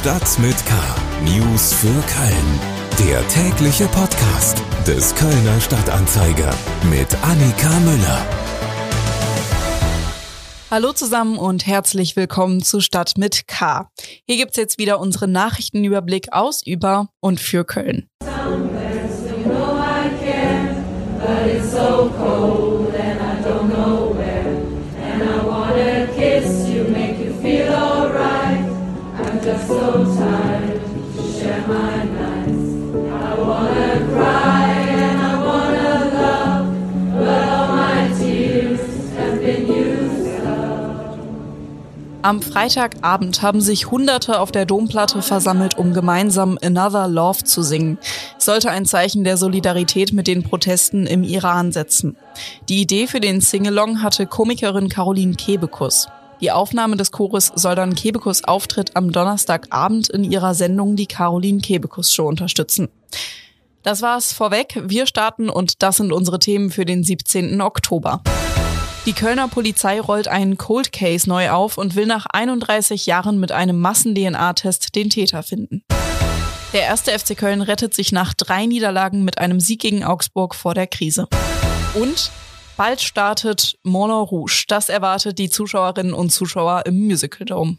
Stadt mit K. News für Köln. Der tägliche Podcast des Kölner Stadtanzeiger mit Annika Müller. Hallo zusammen und herzlich willkommen zu Stadt mit K. Hier gibt's jetzt wieder unseren Nachrichtenüberblick aus, über und für Köln. Am Freitagabend haben sich Hunderte auf der Domplatte versammelt, um gemeinsam Another Love zu singen. Sollte ein Zeichen der Solidarität mit den Protesten im Iran setzen. Die Idee für den Singalong hatte Komikerin Caroline Kebekus. Die Aufnahme des Chores soll dann Kebekus Auftritt am Donnerstagabend in ihrer Sendung Die Caroline Kebekus Show unterstützen. Das war's vorweg. Wir starten und das sind unsere Themen für den 17. Oktober. Die Kölner Polizei rollt einen Cold Case neu auf und will nach 31 Jahren mit einem Massen-DNA-Test den Täter finden. Der erste FC Köln rettet sich nach drei Niederlagen mit einem Sieg gegen Augsburg vor der Krise. Und bald startet Moulin Rouge. Das erwartet die Zuschauerinnen und Zuschauer im Musical Dome.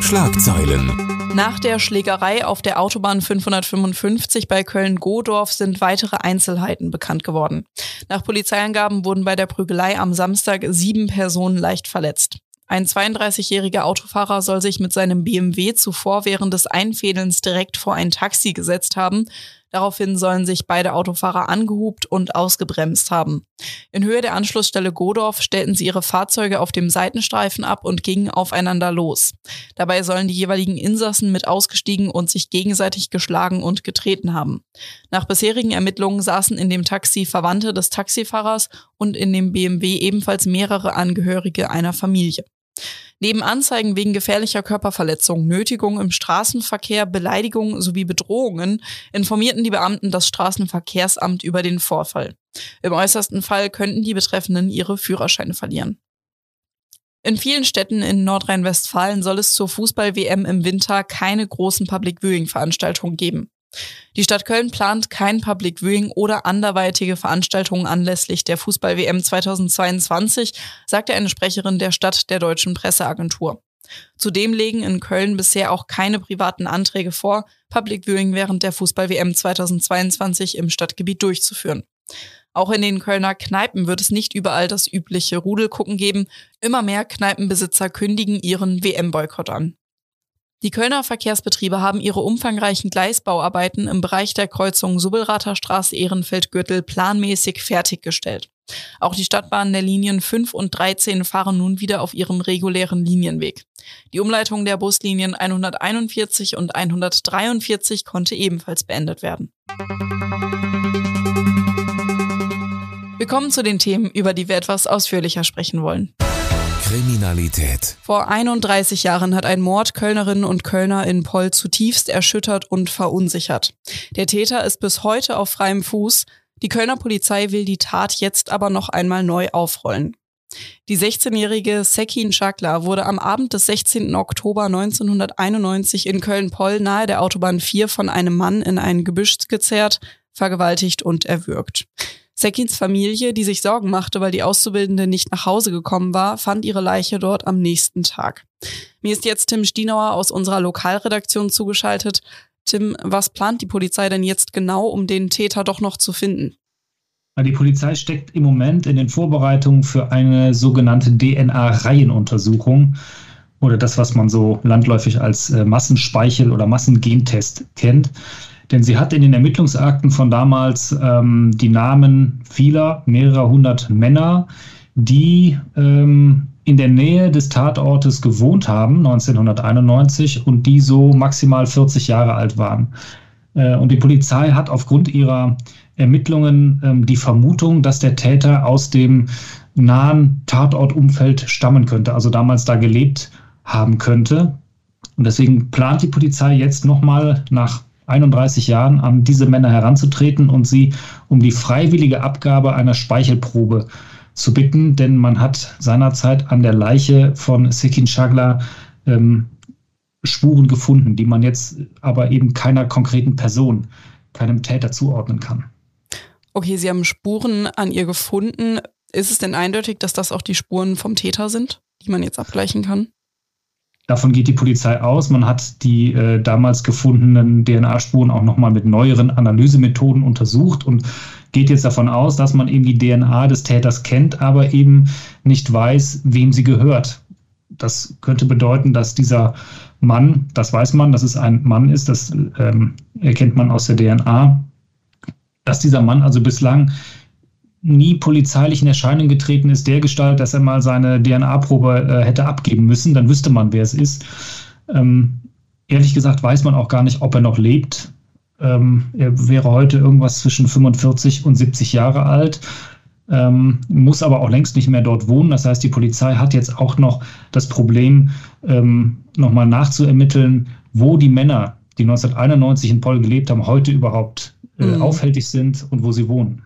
Schlagzeilen. Nach der Schlägerei auf der Autobahn 555 bei Köln-Godorf sind weitere Einzelheiten bekannt geworden. Nach Polizeiangaben wurden bei der Prügelei am Samstag sieben Personen leicht verletzt. Ein 32-jähriger Autofahrer soll sich mit seinem BMW zuvor während des Einfädelns direkt vor ein Taxi gesetzt haben. Daraufhin sollen sich beide Autofahrer angehupt und ausgebremst haben. In Höhe der Anschlussstelle Godorf stellten sie ihre Fahrzeuge auf dem Seitenstreifen ab und gingen aufeinander los. Dabei sollen die jeweiligen Insassen mit ausgestiegen und sich gegenseitig geschlagen und getreten haben. Nach bisherigen Ermittlungen saßen in dem Taxi Verwandte des Taxifahrers und in dem BMW ebenfalls mehrere Angehörige einer Familie. Neben Anzeigen wegen gefährlicher Körperverletzung, Nötigung im Straßenverkehr, Beleidigung sowie Bedrohungen informierten die Beamten das Straßenverkehrsamt über den Vorfall. Im äußersten Fall könnten die Betreffenden ihre Führerscheine verlieren. In vielen Städten in Nordrhein-Westfalen soll es zur Fußball-WM im Winter keine großen Public Viewing-Veranstaltungen geben. Die Stadt Köln plant kein Public Viewing oder anderweitige Veranstaltungen anlässlich der Fußball-WM 2022, sagte eine Sprecherin der Stadt der Deutschen Presseagentur. Zudem legen in Köln bisher auch keine privaten Anträge vor, Public Viewing während der Fußball-WM 2022 im Stadtgebiet durchzuführen. Auch in den Kölner Kneipen wird es nicht überall das übliche Rudelgucken geben. Immer mehr Kneipenbesitzer kündigen ihren WM-Boykott an. Die Kölner Verkehrsbetriebe haben ihre umfangreichen Gleisbauarbeiten im Bereich der Kreuzung Subbelrather Straße Ehrenfeld-Gürtel planmäßig fertiggestellt. Auch die Stadtbahnen der Linien 5 und 13 fahren nun wieder auf ihrem regulären Linienweg. Die Umleitung der Buslinien 141 und 143 konnte ebenfalls beendet werden. Wir kommen zu den Themen, über die wir etwas ausführlicher sprechen wollen. Kriminalität. Vor 31 Jahren hat ein Mord Kölnerinnen und Kölner in Poll zutiefst erschüttert und verunsichert. Der Täter ist bis heute auf freiem Fuß. Die Kölner Polizei will die Tat jetzt aber noch einmal neu aufrollen. Die 16-jährige Sekin Schakler wurde am Abend des 16. Oktober 1991 in Köln-Poll nahe der Autobahn 4 von einem Mann in ein Gebüsch gezerrt, vergewaltigt und erwürgt. Sekins Familie, die sich Sorgen machte, weil die Auszubildende nicht nach Hause gekommen war, fand ihre Leiche dort am nächsten Tag. Mir ist jetzt Tim Stienauer aus unserer Lokalredaktion zugeschaltet. Tim, was plant die Polizei denn jetzt genau, um den Täter doch noch zu finden? Die Polizei steckt im Moment in den Vorbereitungen für eine sogenannte DNA-Reihenuntersuchung oder das, was man so landläufig als äh, Massenspeichel- oder Massengentest kennt. Denn sie hat in den Ermittlungsakten von damals ähm, die Namen vieler, mehrerer hundert Männer, die ähm, in der Nähe des Tatortes gewohnt haben, 1991, und die so maximal 40 Jahre alt waren. Äh, und die Polizei hat aufgrund ihrer Ermittlungen ähm, die Vermutung, dass der Täter aus dem nahen Tatortumfeld stammen könnte, also damals da gelebt haben könnte. Und deswegen plant die Polizei jetzt nochmal nach 31 Jahren an diese Männer heranzutreten und sie um die freiwillige Abgabe einer Speichelprobe zu bitten, denn man hat seinerzeit an der Leiche von Sekin Shagla ähm, Spuren gefunden, die man jetzt aber eben keiner konkreten Person, keinem Täter zuordnen kann. Okay, Sie haben Spuren an ihr gefunden. Ist es denn eindeutig, dass das auch die Spuren vom Täter sind, die man jetzt abgleichen kann? Davon geht die Polizei aus. Man hat die äh, damals gefundenen DNA-Spuren auch nochmal mit neueren Analysemethoden untersucht und geht jetzt davon aus, dass man eben die DNA des Täters kennt, aber eben nicht weiß, wem sie gehört. Das könnte bedeuten, dass dieser Mann, das weiß man, dass es ein Mann ist, das ähm, erkennt man aus der DNA, dass dieser Mann also bislang nie polizeilich in Erscheinung getreten ist, der Gestalt, dass er mal seine DNA-Probe äh, hätte abgeben müssen, dann wüsste man, wer es ist. Ähm, ehrlich gesagt weiß man auch gar nicht, ob er noch lebt. Ähm, er wäre heute irgendwas zwischen 45 und 70 Jahre alt, ähm, muss aber auch längst nicht mehr dort wohnen. Das heißt, die Polizei hat jetzt auch noch das Problem, ähm, nochmal nachzuermitteln, wo die Männer, die 1991 in Poll gelebt haben, heute überhaupt äh, mhm. aufhältig sind und wo sie wohnen.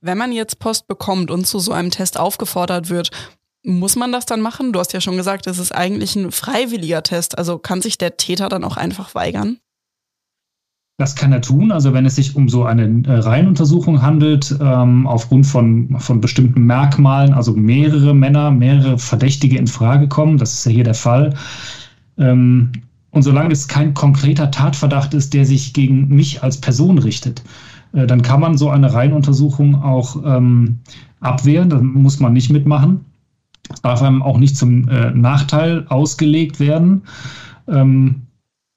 Wenn man jetzt Post bekommt und zu so einem Test aufgefordert wird, muss man das dann machen? Du hast ja schon gesagt, es ist eigentlich ein freiwilliger Test. Also kann sich der Täter dann auch einfach weigern? Das kann er tun. Also wenn es sich um so eine äh, Reihenuntersuchung handelt, ähm, aufgrund von, von bestimmten Merkmalen, also mehrere Männer, mehrere Verdächtige in Frage kommen, das ist ja hier der Fall. Ähm, und solange es kein konkreter Tatverdacht ist, der sich gegen mich als Person richtet, dann kann man so eine Reihenuntersuchung auch ähm, abwehren. Da muss man nicht mitmachen. Es darf einem auch nicht zum äh, Nachteil ausgelegt werden. Ähm,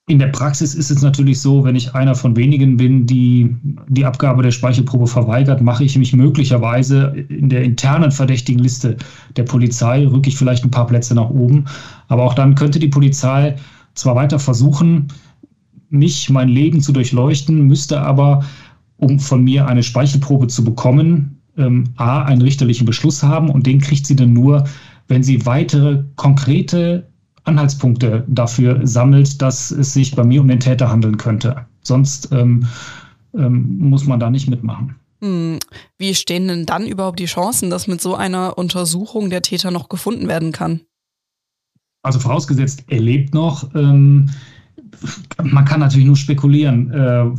in der Praxis ist es natürlich so, wenn ich einer von wenigen bin, die die Abgabe der Speichelprobe verweigert, mache ich mich möglicherweise in der internen verdächtigen Liste der Polizei, rücke ich vielleicht ein paar Plätze nach oben. Aber auch dann könnte die Polizei zwar weiter versuchen, mich, mein Leben zu durchleuchten, müsste aber um von mir eine Speichelprobe zu bekommen, ähm, A, einen richterlichen Beschluss haben und den kriegt sie dann nur, wenn sie weitere konkrete Anhaltspunkte dafür sammelt, dass es sich bei mir um den Täter handeln könnte. Sonst ähm, ähm, muss man da nicht mitmachen. Hm. Wie stehen denn dann überhaupt die Chancen, dass mit so einer Untersuchung der Täter noch gefunden werden kann? Also vorausgesetzt, er lebt noch. Ähm, man kann natürlich nur spekulieren. Äh,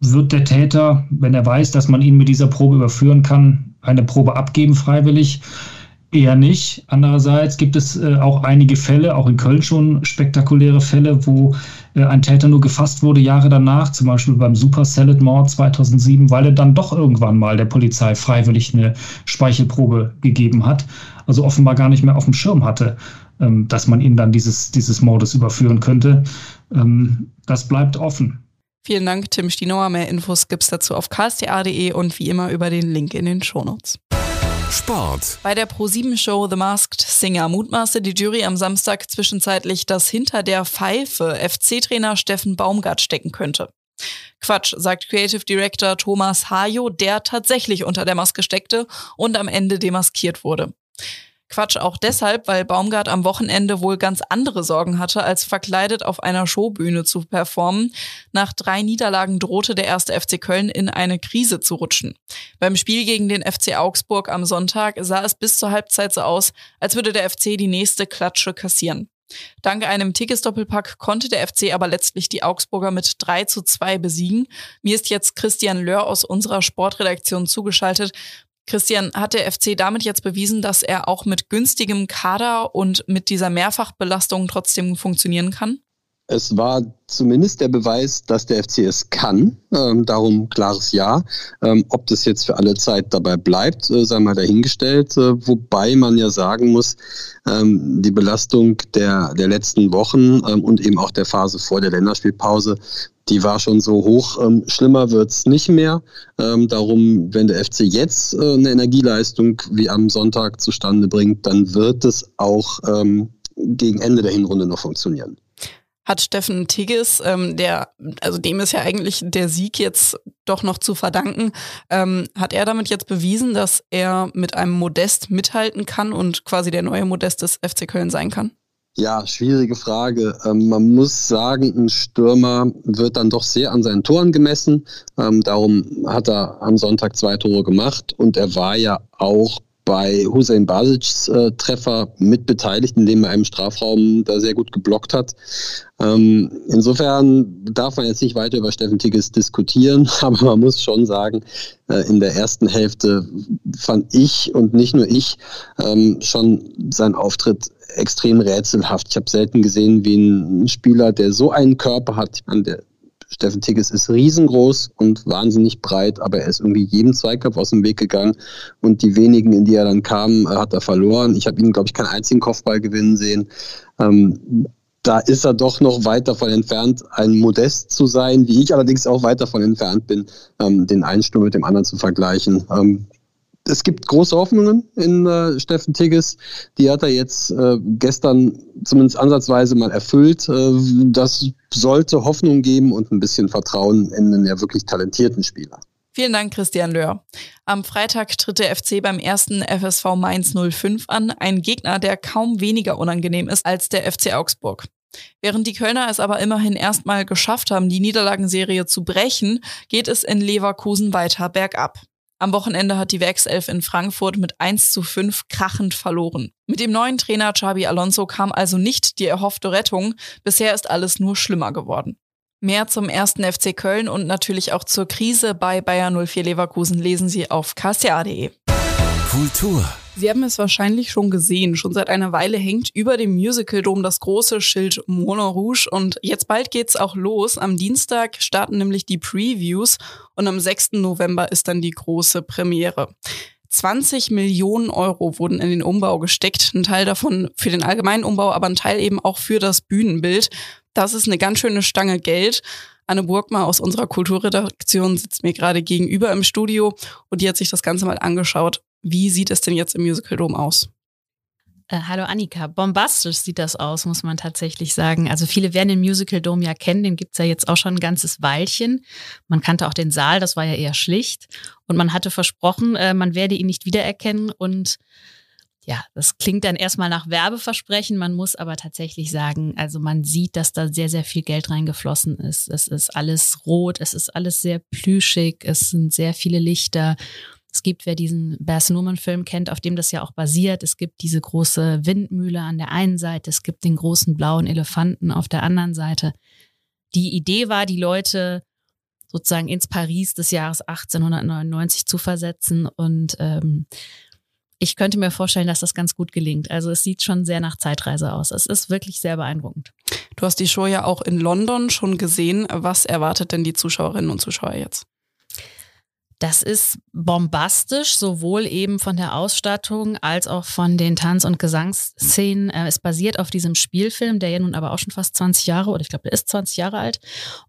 wird der Täter, wenn er weiß, dass man ihn mit dieser Probe überführen kann, eine Probe abgeben freiwillig? Eher nicht. Andererseits gibt es äh, auch einige Fälle, auch in Köln schon spektakuläre Fälle, wo äh, ein Täter nur gefasst wurde Jahre danach, zum Beispiel beim Super Salad Mord 2007, weil er dann doch irgendwann mal der Polizei freiwillig eine Speichelprobe gegeben hat. Also offenbar gar nicht mehr auf dem Schirm hatte, ähm, dass man ihn dann dieses, dieses Mordes überführen könnte. Ähm, das bleibt offen. Vielen Dank, Tim Stinauer. Mehr Infos gibt's dazu auf ksta.de und wie immer über den Link in den Shownotes. Sport. Bei der Pro7-Show The Masked Singer mutmaßte die Jury am Samstag zwischenzeitlich, dass hinter der Pfeife FC-Trainer Steffen Baumgart stecken könnte. Quatsch, sagt Creative Director Thomas Hajo, der tatsächlich unter der Maske steckte und am Ende demaskiert wurde. Quatsch auch deshalb, weil Baumgart am Wochenende wohl ganz andere Sorgen hatte, als verkleidet auf einer Showbühne zu performen. Nach drei Niederlagen drohte der erste FC Köln in eine Krise zu rutschen. Beim Spiel gegen den FC Augsburg am Sonntag sah es bis zur Halbzeit so aus, als würde der FC die nächste Klatsche kassieren. Dank einem Tickets-Doppelpack konnte der FC aber letztlich die Augsburger mit 3 zu 2 besiegen. Mir ist jetzt Christian Löhr aus unserer Sportredaktion zugeschaltet. Christian, hat der FC damit jetzt bewiesen, dass er auch mit günstigem Kader und mit dieser Mehrfachbelastung trotzdem funktionieren kann? Es war zumindest der Beweis, dass der FC es kann. Ähm, darum klares Ja. Ähm, ob das jetzt für alle Zeit dabei bleibt, äh, sei mal dahingestellt. Äh, wobei man ja sagen muss, ähm, die Belastung der, der letzten Wochen ähm, und eben auch der Phase vor der Länderspielpause, die war schon so hoch. Ähm, schlimmer wird's nicht mehr. Ähm, darum, wenn der FC jetzt äh, eine Energieleistung wie am Sonntag zustande bringt, dann wird es auch gegen Ende der Hinrunde noch funktionieren hat Steffen Tigges, ähm, der, also dem ist ja eigentlich der Sieg jetzt doch noch zu verdanken, ähm, hat er damit jetzt bewiesen, dass er mit einem Modest mithalten kann und quasi der neue Modest des FC Köln sein kann? Ja, schwierige Frage. Ähm, man muss sagen, ein Stürmer wird dann doch sehr an seinen Toren gemessen. Ähm, darum hat er am Sonntag zwei Tore gemacht und er war ja auch bei Hussein Basics äh, Treffer mit beteiligt, indem er einen Strafraum da sehr gut geblockt hat. Ähm, insofern darf man jetzt nicht weiter über Steffen Tigges diskutieren, aber man muss schon sagen, äh, in der ersten Hälfte fand ich und nicht nur ich ähm, schon sein Auftritt extrem rätselhaft. Ich habe selten gesehen, wie ein Spieler, der so einen Körper hat, an der Steffen Tigges ist riesengroß und wahnsinnig breit, aber er ist irgendwie jedem Zweikampf aus dem Weg gegangen und die wenigen, in die er dann kam, äh, hat er verloren. Ich habe ihn, glaube ich, keinen einzigen Kopfball gewinnen sehen. Ähm, da ist er doch noch weit davon entfernt, ein Modest zu sein, wie ich allerdings auch weit davon entfernt bin, ähm, den einen Sturm mit dem anderen zu vergleichen. Ähm, es gibt große Hoffnungen in äh, Steffen Tigges. Die hat er jetzt äh, gestern zumindest ansatzweise mal erfüllt. Äh, das sollte Hoffnung geben und ein bisschen Vertrauen in einen ja wirklich talentierten Spieler. Vielen Dank, Christian Löhr. Am Freitag tritt der FC beim ersten FSV Mainz 05 an, ein Gegner, der kaum weniger unangenehm ist als der FC Augsburg. Während die Kölner es aber immerhin erstmal geschafft haben, die Niederlagenserie zu brechen, geht es in Leverkusen weiter bergab. Am Wochenende hat die Werkself in Frankfurt mit 1 zu 5 krachend verloren. Mit dem neuen Trainer Xabi Alonso kam also nicht die erhoffte Rettung. Bisher ist alles nur schlimmer geworden. Mehr zum ersten FC Köln und natürlich auch zur Krise bei Bayer 04 Leverkusen lesen Sie auf kca.de. Kultur Sie haben es wahrscheinlich schon gesehen. Schon seit einer Weile hängt über dem Musical Dom das große Schild Moulin Rouge und jetzt bald geht's auch los. Am Dienstag starten nämlich die Previews und am 6. November ist dann die große Premiere. 20 Millionen Euro wurden in den Umbau gesteckt. Ein Teil davon für den allgemeinen Umbau, aber ein Teil eben auch für das Bühnenbild. Das ist eine ganz schöne Stange Geld. Anne Burgmar aus unserer Kulturredaktion sitzt mir gerade gegenüber im Studio und die hat sich das Ganze mal angeschaut. Wie sieht es denn jetzt im Musical Dome aus? Äh, hallo Annika, bombastisch sieht das aus, muss man tatsächlich sagen. Also viele werden den Musical Dome ja kennen, den gibt's ja jetzt auch schon ein ganzes Weilchen. Man kannte auch den Saal, das war ja eher schlicht. Und man hatte versprochen, äh, man werde ihn nicht wiedererkennen. Und ja, das klingt dann erstmal nach Werbeversprechen. Man muss aber tatsächlich sagen, also man sieht, dass da sehr, sehr viel Geld reingeflossen ist. Es ist alles rot, es ist alles sehr plüschig, es sind sehr viele Lichter. Es gibt, wer diesen Baz Luhrmann-Film kennt, auf dem das ja auch basiert. Es gibt diese große Windmühle an der einen Seite, es gibt den großen blauen Elefanten auf der anderen Seite. Die Idee war, die Leute sozusagen ins Paris des Jahres 1899 zu versetzen und ähm, ich könnte mir vorstellen, dass das ganz gut gelingt. Also es sieht schon sehr nach Zeitreise aus. Es ist wirklich sehr beeindruckend. Du hast die Show ja auch in London schon gesehen. Was erwartet denn die Zuschauerinnen und Zuschauer jetzt? Das ist bombastisch, sowohl eben von der Ausstattung als auch von den Tanz- und Gesangsszenen. Äh, es basiert auf diesem Spielfilm, der ja nun aber auch schon fast 20 Jahre, oder ich glaube, der ist 20 Jahre alt.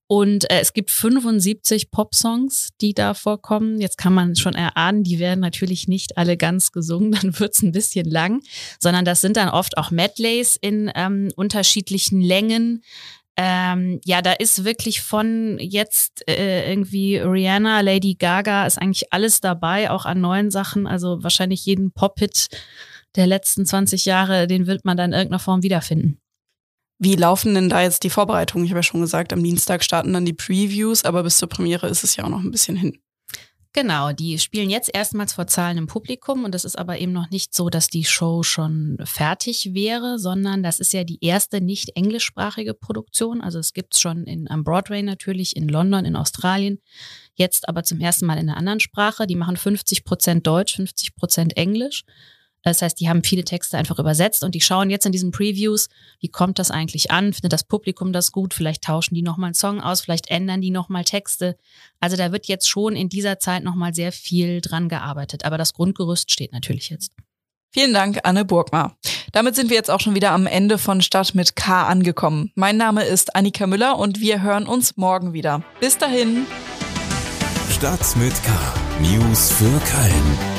Und äh, es gibt 75 Popsongs, die da vorkommen. Jetzt kann man schon erahnen, die werden natürlich nicht alle ganz gesungen, dann wird's ein bisschen lang, sondern das sind dann oft auch Medleys in ähm, unterschiedlichen Längen. Ähm, ja, da ist wirklich von jetzt äh, irgendwie Rihanna, Lady Gaga, ist eigentlich alles dabei, auch an neuen Sachen. Also wahrscheinlich jeden Pop-Hit der letzten 20 Jahre, den wird man dann in irgendeiner Form wiederfinden. Wie laufen denn da jetzt die Vorbereitungen? Ich habe ja schon gesagt, am Dienstag starten dann die Previews, aber bis zur Premiere ist es ja auch noch ein bisschen hin. Genau, die spielen jetzt erstmals vor zahlendem Publikum und es ist aber eben noch nicht so, dass die Show schon fertig wäre, sondern das ist ja die erste nicht englischsprachige Produktion. Also es gibt's schon in, am Broadway natürlich, in London, in Australien, jetzt aber zum ersten Mal in einer anderen Sprache. Die machen 50 Prozent Deutsch, 50 Prozent Englisch. Das heißt, die haben viele Texte einfach übersetzt und die schauen jetzt in diesen Previews, wie kommt das eigentlich an? Findet das Publikum das gut? Vielleicht tauschen die nochmal einen Song aus, vielleicht ändern die nochmal Texte. Also da wird jetzt schon in dieser Zeit nochmal sehr viel dran gearbeitet. Aber das Grundgerüst steht natürlich jetzt. Vielen Dank, Anne Burgmar. Damit sind wir jetzt auch schon wieder am Ende von Stadt mit K angekommen. Mein Name ist Annika Müller und wir hören uns morgen wieder. Bis dahin. Stadt mit K. News für Köln.